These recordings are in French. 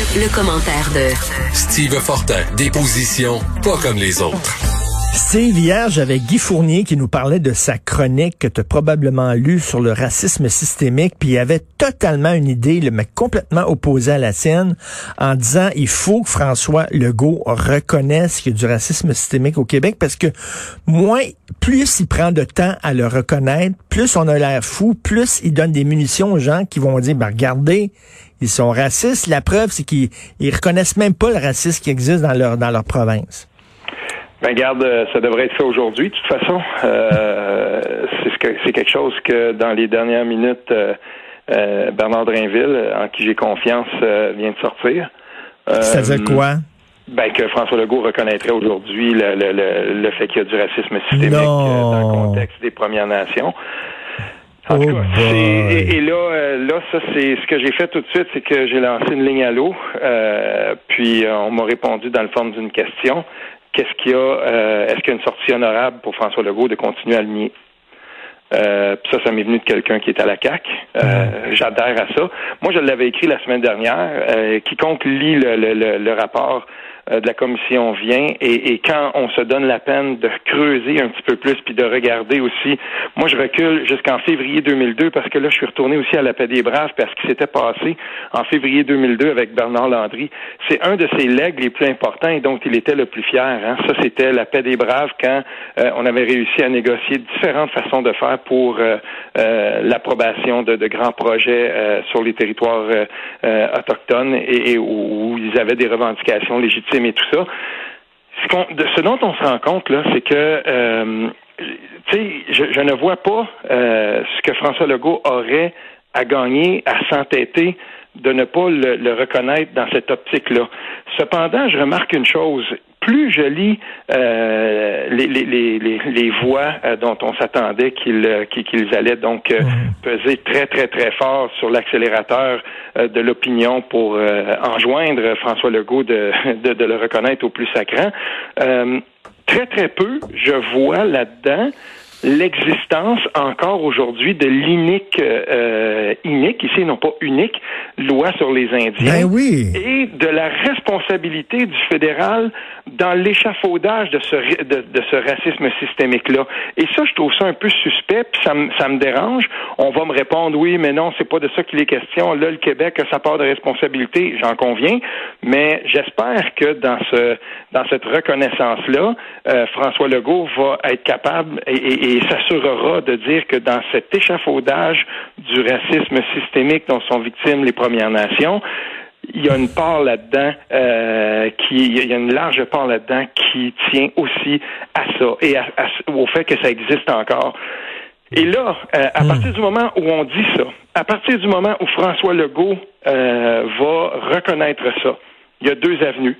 Le, commentaire de Steve Fortin, des positions pas comme les autres. Steve, hier, j'avais Guy Fournier qui nous parlait de sa chronique que tu as probablement lue sur le racisme systémique, puis il avait totalement une idée, mais complètement opposée à la sienne, en disant il faut que François Legault reconnaisse qu'il y a du racisme systémique au Québec, parce que moins, plus il prend de temps à le reconnaître, plus on a l'air fou, plus il donne des munitions aux gens qui vont dire, ben regardez, ils sont racistes. La preuve, c'est qu'ils ils reconnaissent même pas le racisme qui existe dans leur, dans leur province. Ben garde, euh, ça devrait être fait aujourd'hui. De toute façon, euh, c'est quelque chose que dans les dernières minutes, euh, euh Bernard Drainville, en qui j'ai confiance, vient de sortir. C'est-à-dire quoi? Ben, que François Legault reconnaîtrait aujourd'hui le, le, le, fait qu'il y a du racisme systémique dans le contexte des Premières Nations. En tout cas, oh et, et, là, là, ça c'est ce que j'ai fait tout de suite, c'est que j'ai lancé une ligne à l'eau, euh, puis on m'a répondu dans le forme d'une question qu'est-ce qu'il y a, euh, est-ce qu'il y a une sortie honorable pour François Legault de continuer à le nier? Euh, ça, ça m'est venu de quelqu'un qui est à la CAC. Euh, J'adhère à ça. Moi, je l'avais écrit la semaine dernière. Euh, quiconque lit le, le, le rapport de la commission vient et, et, quand on se donne la peine de creuser un petit peu plus puis de regarder aussi, moi je recule jusqu'en février 2002 parce que là je suis retourné aussi à la paix des braves parce qu'il s'était passé en février 2002 avec Bernard Landry. C'est un de ses legs les plus importants et dont il était le plus fier. Hein. Ça c'était la paix des braves quand euh, on avait réussi à négocier différentes façons de faire pour euh, l'approbation de, de, grands projets sur les territoires autochtones et, où ils avaient des revendications légitimes tout ça. Ce, dont on se rend compte, là, c'est que euh, sais, je, ne vois pas euh, ce que François Legault aurait à gagner, à s'entêter de ne pas le, reconnaître dans cette optique-là. Cependant, je remarque une chose. Plus je lis euh, les, les, les, les, voix euh, dont on s'attendait qu'ils euh, qu'ils allaient donc mhm. peser très, très, très fort sur l'accélérateur de l'opinion pour enjoindre François Legault de, de, de, le reconnaître au plus sacrant, très, très peu, je vois là-dedans l'existence encore aujourd'hui de l'inique, euh, inique, ici non pas unique, loi sur les Indiens. Ben oui. Et de la responsabilité du fédéral dans l'échafaudage de ce, de, de ce racisme systémique-là. Et ça, je trouve ça un peu suspect, puis ça, me, ça me dérange. On va me répondre, oui, mais non, c'est pas de ça qu'il est question. Là, le Québec a sa part de responsabilité, j'en conviens, mais j'espère que dans ce dans cette reconnaissance-là, euh, François Legault va être capable et et s'assurera de dire que dans cet échafaudage du racisme systémique dont sont victimes les Premières Nations, il y a une part là-dedans euh, qui, il y a une large part là-dedans qui tient aussi à ça et au fait que ça existe encore. Et là, euh, à hmm. partir du moment où on dit ça, à partir du moment où François Legault euh, va reconnaître ça, il y a deux avenues.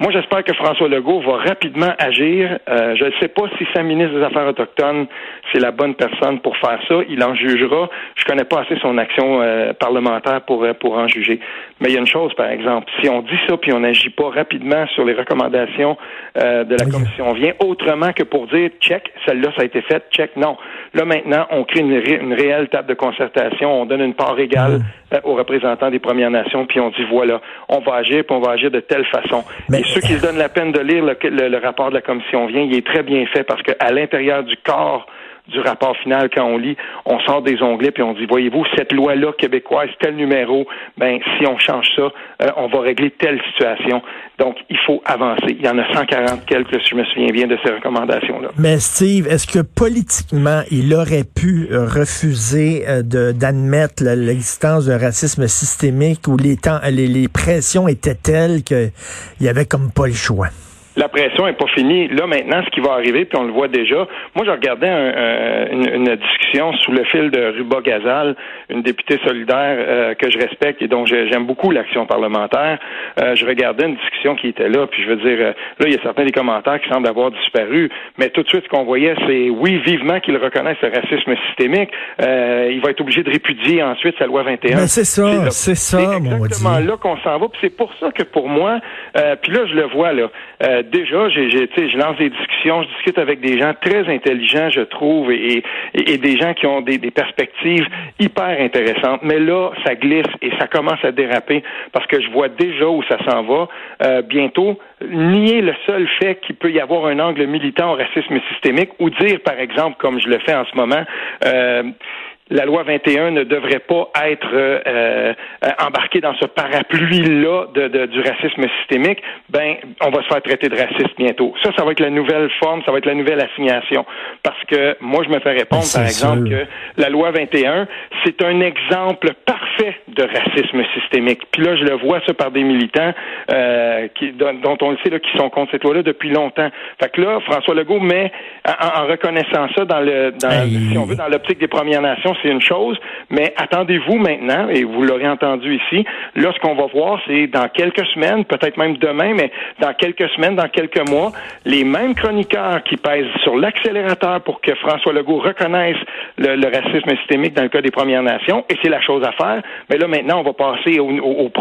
Moi, j'espère que François Legault va rapidement agir. Euh, je ne sais pas si sa ministre des Affaires autochtones, c'est la bonne personne pour faire ça. Il en jugera. Je connais pas assez son action euh, parlementaire pour, euh, pour en juger. Mais il y a une chose, par exemple. Si on dit ça puis on n'agit pas rapidement sur les recommandations de la commission vient, autrement que pour dire check, celle-là, ça a été fait, check, non. Là, maintenant, on crée une, une réelle table de concertation. On donne une part égale aux représentants des Premières Nations puis on dit voilà, on va agir puis on va agir de telle façon. Ceux qui se donnent la peine de lire le, rapport de la commission vient, il est très bien fait parce qu'à l'intérieur du corps du rapport final, quand on lit, on sort des onglets puis on dit, voyez-vous, cette loi-là québécoise, tel numéro, ben si on change ça, euh, on va régler telle situation. Donc, il faut avancer. Il y en a 140 quelques, je me souviens bien, de ces recommandations-là. Mais Steve, est-ce que politiquement, il aurait pu euh, refuser euh, d'admettre l'existence d'un racisme systémique où les, temps, les, les pressions étaient telles qu'il y avait comme pas le choix? La pression est pas finie. Là, maintenant, ce qui va arriver, puis on le voit déjà. Moi, je regardais une, discussion sous le fil de Ruba Gazal, une députée solidaire euh, que je respecte et dont j'aime beaucoup l'action parlementaire. Euh, je regardais une discussion qui était là, puis je veux dire, euh, là, il y a certains des commentaires qui semblent avoir disparu, mais tout de suite, ce qu'on voyait, c'est oui, vivement qu'il reconnaisse le racisme systémique. il va être obligé de répudier ensuite sa loi 21. Mais c'est ça, c'est ça, C'est exactement là qu'on s'en va, puis c'est pour ça que pour moi, puis là, je le vois, là, déjà, j'ai, je lance des discussions, je discute avec des gens très intelligents, je trouve, et, et, des gens qui ont des, des, perspectives hyper intéressantes. Mais là, ça glisse et ça commence à déraper parce que je vois déjà où ça s'en va. Euh, bientôt, nier le seul fait qu'il peut y avoir un angle militant au racisme systémique ou dire, par exemple, comme je le fais en ce moment, euh, la loi 21 ne devrait pas être euh, euh, embarquée dans ce parapluie-là de, de, du racisme systémique, ben on va se faire traiter de raciste bientôt. Ça, ça va être la nouvelle forme, ça va être la nouvelle assignation. Parce que moi, je me fais répondre, par exemple, que la loi 21, c'est un exemple parfait de racisme systémique. Puis là, je le vois ça par des militants euh, qui, dont on le sait là, qui sont contre cette loi-là depuis longtemps. Fait que là, François Legault met, en, reconnaissant ça dans le, dans, si on veut, dans l'optique des Premières Nations, c'est une chose, mais attendez-vous maintenant, et vous l'aurez entendu ici, là, ce qu'on va voir, c'est dans quelques semaines, peut-être même demain, mais dans quelques semaines, dans quelques mois, les mêmes chroniqueurs qui pèsent sur l'accélérateur pour que François Legault reconnaisse le, racisme systémique dans le cas des Premières Nations, et c'est la chose à faire, mais là, maintenant, on va passer au,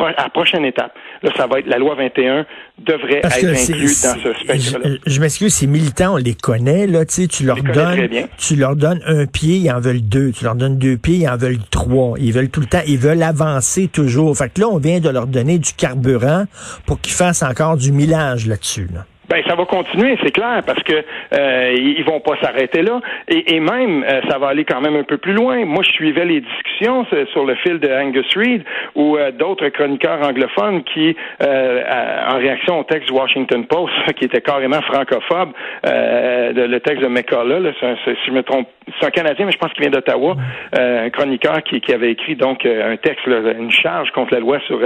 à la prochaine étape. Là, ça va être la loi 21 devrait être inclus dans ce spectre-là. Je, m'excuse, ces militants, on les connaît, là, tu sais, tu leur donnes, tu leur donnes un pied, ils en veulent deux. Tu leur donnes deux pieds, ils en veulent trois. Ils veulent tout le temps, ils veulent avancer toujours. Fait que là, on vient de leur donner du carburant pour qu'ils fassent encore du millage là-dessus, là. Ben ça va continuer, c'est clair, parce que euh, ils vont pas s'arrêter là, et, même euh, ça va aller quand même un peu plus loin. Moi, je suivais les discussions sur le fil de Angus Reid ou euh, d'autres chroniqueurs anglophones qui, euh, en réaction au texte du Washington Post, qui était carrément francophobe, le texte de McCullough, si je me trompe, c'est un Canadien, mais je pense qu'il vient d'Ottawa, un chroniqueur qui, qui, avait écrit donc un texte, une charge contre la loi sur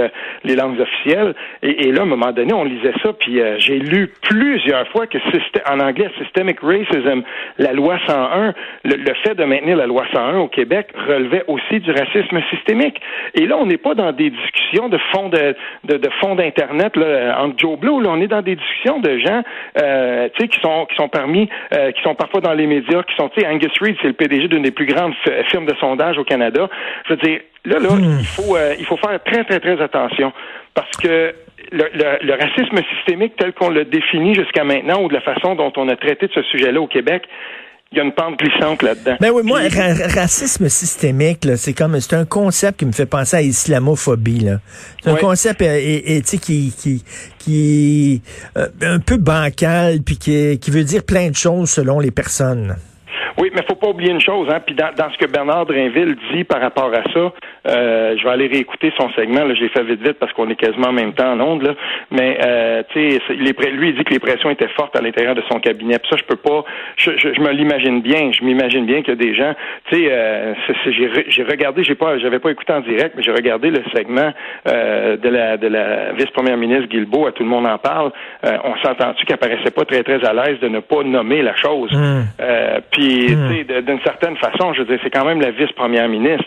les langues officielles, et, et, là, à un moment donné, on lisait ça, puis j'ai lu plusieurs fois que en anglais, systemic racism, la loi 101, le, fait de maintenir la loi 101 au Québec relevait aussi du racisme systémique. Et là, on n'est pas dans des discussions de fonds de, de, fonds d'internet là, entre Joe Blow. Là, on est dans des discussions de gens, euh, qui sont qui sont parmi, euh, qui sont parfois dans les médias, qui sont, tu sais, Angus Reid, c'est le PDG d'une des plus grandes firmes de sondage au Canada. Je veux dire, là, là, hmm. il faut euh, il faut faire très très très attention parce que le, racisme systémique tel qu'on l'a défini jusqu'à maintenant ou de la façon dont on a traité de ce sujet-là au Québec, il y a une pente glissante là-dedans. Ben oui, moi, racisme systémique, c'est comme c'est un concept qui me fait penser à islamophobie. Là. C'est un concept euh, et, qui qui qui est euh, un peu bancal puis qui, qui veut dire plein de choses selon les personnes. Oui, mais faut pas oublier une chose, hein. Puis dans, ce que Bernard Drinville dit par rapport à ça, euh, je vais aller réécouter son segment. Là, j'ai fait vite vite parce qu'on est quasiment en même temps en ondes. Là. Mais euh, tu sais, lui il dit que les pressions étaient fortes à l'intérieur de son cabinet. Puis ça, je peux pas. Je, je, me l'imagine bien. Je m'imagine bien qu'il y a des gens. Tu sais, euh, j'ai regardé. J'ai pas, j'avais pas écouté en direct, mais j'ai regardé le segment euh, de la de la vice-première ministre Guilbeault. À tout le monde en parle. Euh, on s'entend-tu qu'elle paraissait pas très très à l'aise de ne pas nommer la chose? Mmh. Euh, puis Hmm. d'une certaine façon, je veux dire, c'est quand même la vice-première ministre.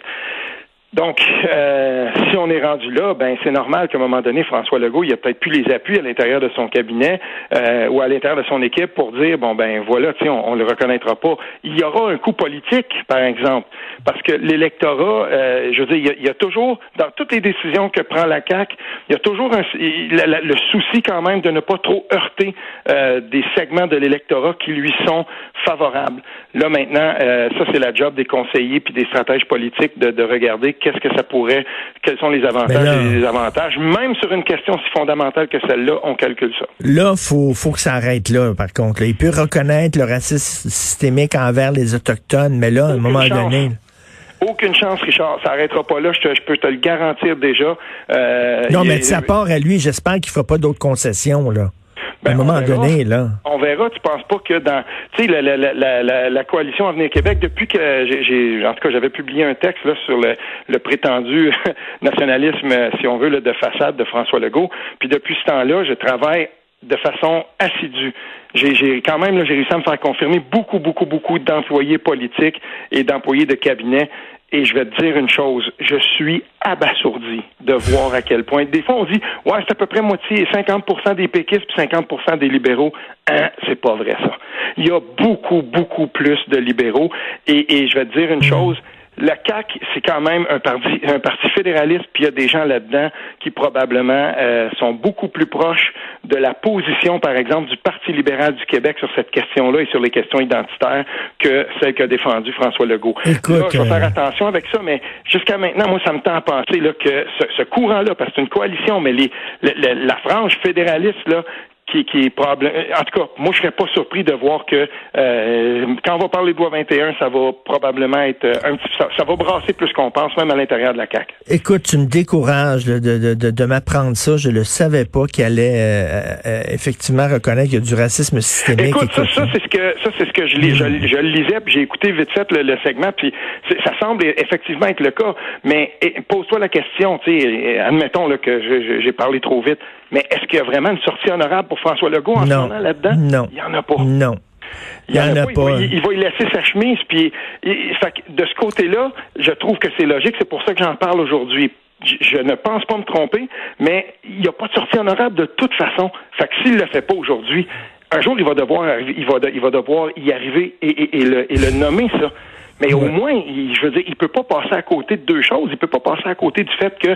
Donc, euh, si on est rendu là, ben c'est normal qu'à un moment donné, François Legault, il a peut-être plus les appuis à l'intérieur de son cabinet euh, ou à l'intérieur de son équipe pour dire bon ben voilà, tu on, on le reconnaîtra pas. Il y aura un coup politique, par exemple, parce que l'électorat, euh, je veux dire, il y, a, toujours dans toutes les décisions que prend la CAC, il y a toujours un, le souci quand même de ne pas trop heurter des segments de l'électorat qui lui sont favorables. Là maintenant, ça c'est la job des conseillers puis des stratèges politiques de, de regarder qu'est-ce que ça pourrait, quels sont les avantages et les désavantages. Même sur une question si fondamentale que celle-là, on calcule ça. Là, faut, faut que ça arrête là, par contre. Il peut reconnaître le racisme systémique envers les Autochtones, mais là, à un moment donné... Aucune chance, Richard. Ça n'arrêtera pas là. Je, peux te le garantir déjà. Euh, non, mais de sa part à lui, j'espère qu'il ne fera pas d'autres concessions, là. Ben, à un moment donné, là. On verra. Tu penses pas que dans, tu sais, la, la, la, la, coalition Avenir Québec, depuis que j'ai, en tout cas, j'avais publié un texte là sur le, le prétendu nationalisme, si on veut, de façade de François Legault. Puis depuis ce temps-là, je travaille de façon assidue. J'ai quand même j'ai réussi à me faire confirmer beaucoup, beaucoup, beaucoup d'employés politiques et d'employés de cabinet et je vais te dire une chose, je suis abasourdi de voir à quel point. Des fois, on dit, ouais, c'est à peu près moitié, 50% des péquistes puis 50% des libéraux. Hein, c'est pas vrai ça. Il y a beaucoup, beaucoup plus de libéraux. Et, et je vais te dire une mm. chose, la CAC, c'est quand même un parti, un parti fédéraliste, puis il y a des gens là-dedans qui probablement euh, sont beaucoup plus proches de la position, par exemple, du Parti libéral du Québec sur cette question-là et sur les questions identitaires que celle qu'a défendue François Legault. Écoute, je vais faire euh, attention avec ça, mais jusqu'à maintenant, moi, ça me tend à penser là, que ce, ce courant-là, parce que c'est une coalition, mais les, le- le- la frange fédéraliste, là, qui, qui est probable. En tout cas, moi, je serais pas surpris de voir que euh, quand on va parler de loi 21, ça va probablement être euh, un petit, ça, ça va brasser plus qu'on pense, même à l'intérieur de la CAC. Écoute, tu me décourages de, de, de, de m'apprendre ça. Je le savais pas qu'il allait euh, euh, effectivement reconnaître qu'il y a du racisme systémique. Écoute, ça, Écoute, ça c'est ce que ça c'est ce que je lis. Je, je le lisais, puis j'ai écouté vite fait le, le segment, puis ça semble effectivement être le cas. Mais et, pose-toi la question, tu sais, et admettons là, que j'ai parlé trop vite, mais est-ce qu'il y a vraiment une sortie honorable pour François Legault en ce moment là-dedans? Non, Il y en a pas. non. Il y en a pas. va, il- il va y laisser sa chemise, puis il- fait que de ce côté-là, je trouve que c'est logique. C'est pour ça que j'en parle aujourd'hui. Je, je ne pense pas me tromper, mais il n'y a pas de sortie honorable de toute façon. Fait que s'il le fait pas aujourd'hui, un jour il va devoir, arriver- il va, de- il va devoir y arriver et, et- et le, et le nommer ça. Mais au moins, il- je veux dire, il peut pas passer à côté de deux choses. Il peut pas passer à côté du fait que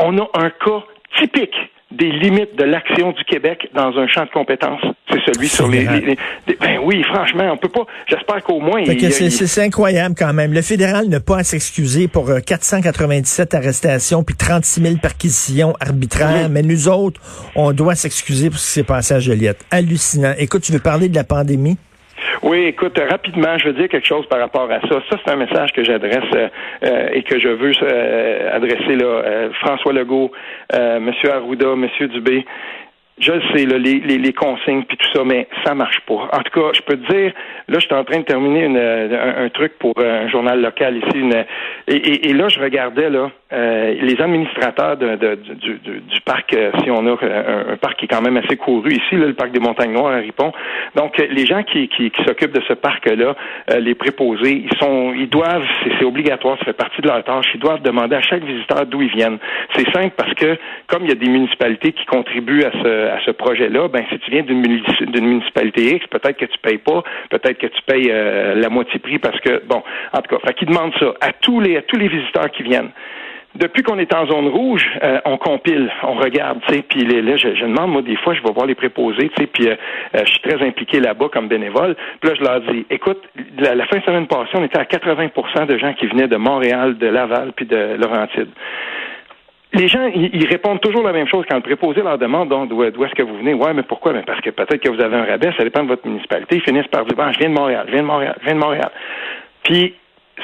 on a un cas typique des limites de l'action du Québec dans un champ de compétences. C'est celui sur les, Ben oui, franchement, on peut pas. J'espère qu'au moins. C'est, incroyable quand même. Le fédéral n'a pas à s'excuser pour euh, 497 arrestations puis 36 000 perquisitions arbitraires, mais nous autres, on doit s'excuser pour ce qui s'est passé à Joliette. Hallucinant. Écoute, tu veux parler de la pandémie? Oui, écoute, rapidement, je veux dire quelque chose par rapport à ça. Ça, c'est un message que j'adresse euh, euh, et que je veux euh, adresser là, euh, François Legault, euh, Monsieur Arruda, Monsieur Dubé. Je le sais, là, les, les, les consignes puis tout ça, mais ça marche pas. En tout cas, je peux te dire, là, je suis en train de terminer une, euh, un, un truc pour euh, un journal local ici, une, et, et là, je regardais là euh, les administrateurs de, de- du, du, du parc, euh, si on a un, parc qui est quand même assez couru ici, là, le parc des Montagnes Noires à Ripon. Donc, euh, les gens qui, qui, qui s'occupent de ce parc-là, euh, les préposés, ils sont, ils doivent, c'est obligatoire, ça fait partie de leur tâche, ils doivent demander à chaque visiteur d'où ils viennent. C'est simple parce que comme il y a des municipalités qui contribuent à ce, à ce projet-là, ben si tu viens d'une munici- d'une municipalité X, peut-être que tu payes pas, peut-être que tu payes la moitié prix parce que bon, en tout cas, fait qu'ils demandent ça à tous les à tous les visiteurs qui viennent. Depuis qu'on est en zone rouge, euh, on compile, on regarde, tu sais, puis là, je, je demande, moi, des fois, je vais voir les préposés, tu sais, puis euh, euh, je suis très impliqué là-bas comme bénévole. Puis là, je leur dis, écoute, la, fin de semaine passée, on était à 80% de gens qui venaient de Montréal, de Laval, puis de Laurentide. Les gens, ils, répondent toujours la même chose quand le préposé leur demande d'où, est-ce que vous venez? Ouais, mais pourquoi? Ben parce que peut-être que vous avez un rabais, ça dépend de votre municipalité. Ils finissent par dire, bon, je viens de Montréal, je viens de Montréal, je viens de Montréal. Puis,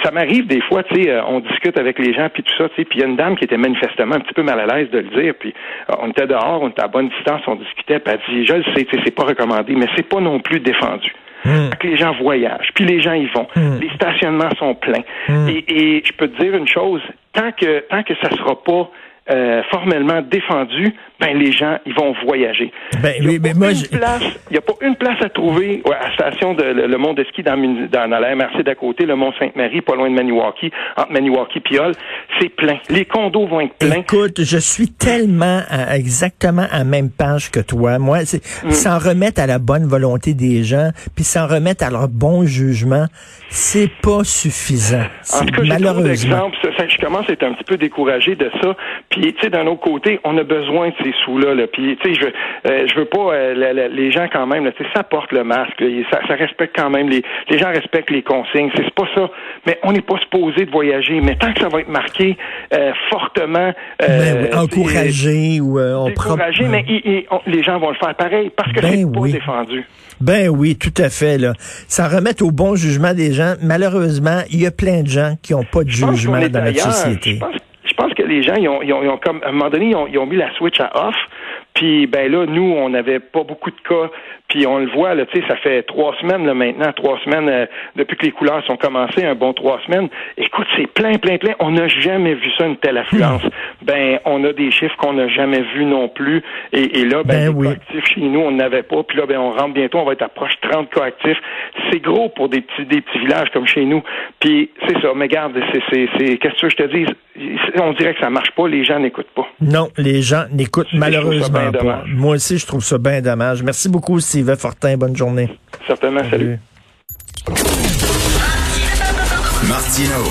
ça m'arrive des fois, tu sais, euh, on discute avec les gens, puis tout ça, tu sais, puis il y a une dame qui était manifestement un petit peu mal à l'aise de le dire, puis euh, on était dehors, on était à bonne distance, on discutait, puis elle dit, je le sais, tu sais, c'est pas recommandé, mais c'est pas non plus défendu. Hmm. Que les gens voyagent, puis les gens y vont. Mm. Les stationnements sont pleins. Mm. Et, et je peux te dire une chose, tant que tant que ça sera pas euh, formellement défendu, ben les gens ils vont voyager. Ben Il y a oui, a pas une place à trouver ouais, à la station de le, le Mont de Ski dans, dans, dans la MRC d'à côté, le Mont Sainte-Marie, pas loin de Maniwaki, entre Maniwaki et Piole, c'est plein. Les condos vont être pleins. Écoute, je suis tellement à- exactement à la même page que toi. Moi, c'est Mm. s'en remettre à la bonne volonté des gens, puis s'en remettre à leur bon jugement, c'est pas suffisant. En tout cas, trop malheureusement. Ça, ça, je commence à être un petit peu découragé de ça. Puis, tu sais, d'un autre côté, on a besoin de ces sous-là. Là. Puis, tu sais, je euh, je veux pas euh, la- la- les gens quand même. Là, ça porte le masque. là. ça, ça respecte quand même les. Les gens respectent les consignes. C'est pas ça. Mais on n'est pas supposé de voyager. Mais tant que ça va être marqué euh, fortement, Ben encourager ou euh, prend- découragé, mais il- il- on- les gens vont le faire pareil parce que Ben c'est pas défendu. Ben oui, tout à fait. Là. S'en remettre au bon jugement des gens. Malheureusement, il y a plein de gens qui n'ont pas de Je jugement dans notre société. Je pense, je pense que les gens, ils ont, ils comme, à un moment donné, ils ont, ils ont mis la switch à off. Puis, ben là, nous, on n'avait pas beaucoup de cas. Puis, on le voit, là, tu sais, ça fait trois semaines, là, maintenant, trois semaines, euh, depuis que les couleurs sont commencées, un bon trois semaines. Écoute, c'est plein, plein, plein. On n'a jamais vu ça, une telle affluence. Ben, on a des chiffres qu'on n'a jamais vus non plus. Et, et là, ben, Ben les oui. cas actifs chez nous, on n'avait pas. Puis là, ben, on rentre bientôt, on va être à proche 30 cas actifs. C'est gros pour des petits, des petits villages comme chez nous. Puis c'est ça. Mais garde, c'est, c'est, c'est, qu'est-ce que tu veux que je te dise? On dirait que ça marche pas. Les gens n'écoutent pas. Non, les gens n'écoutent malheureusement pas. Moi aussi, je trouve ça bien dommage. Merci beaucoup, Sylvain Fortin. Bonne journée. Certainement. Salut. Martino.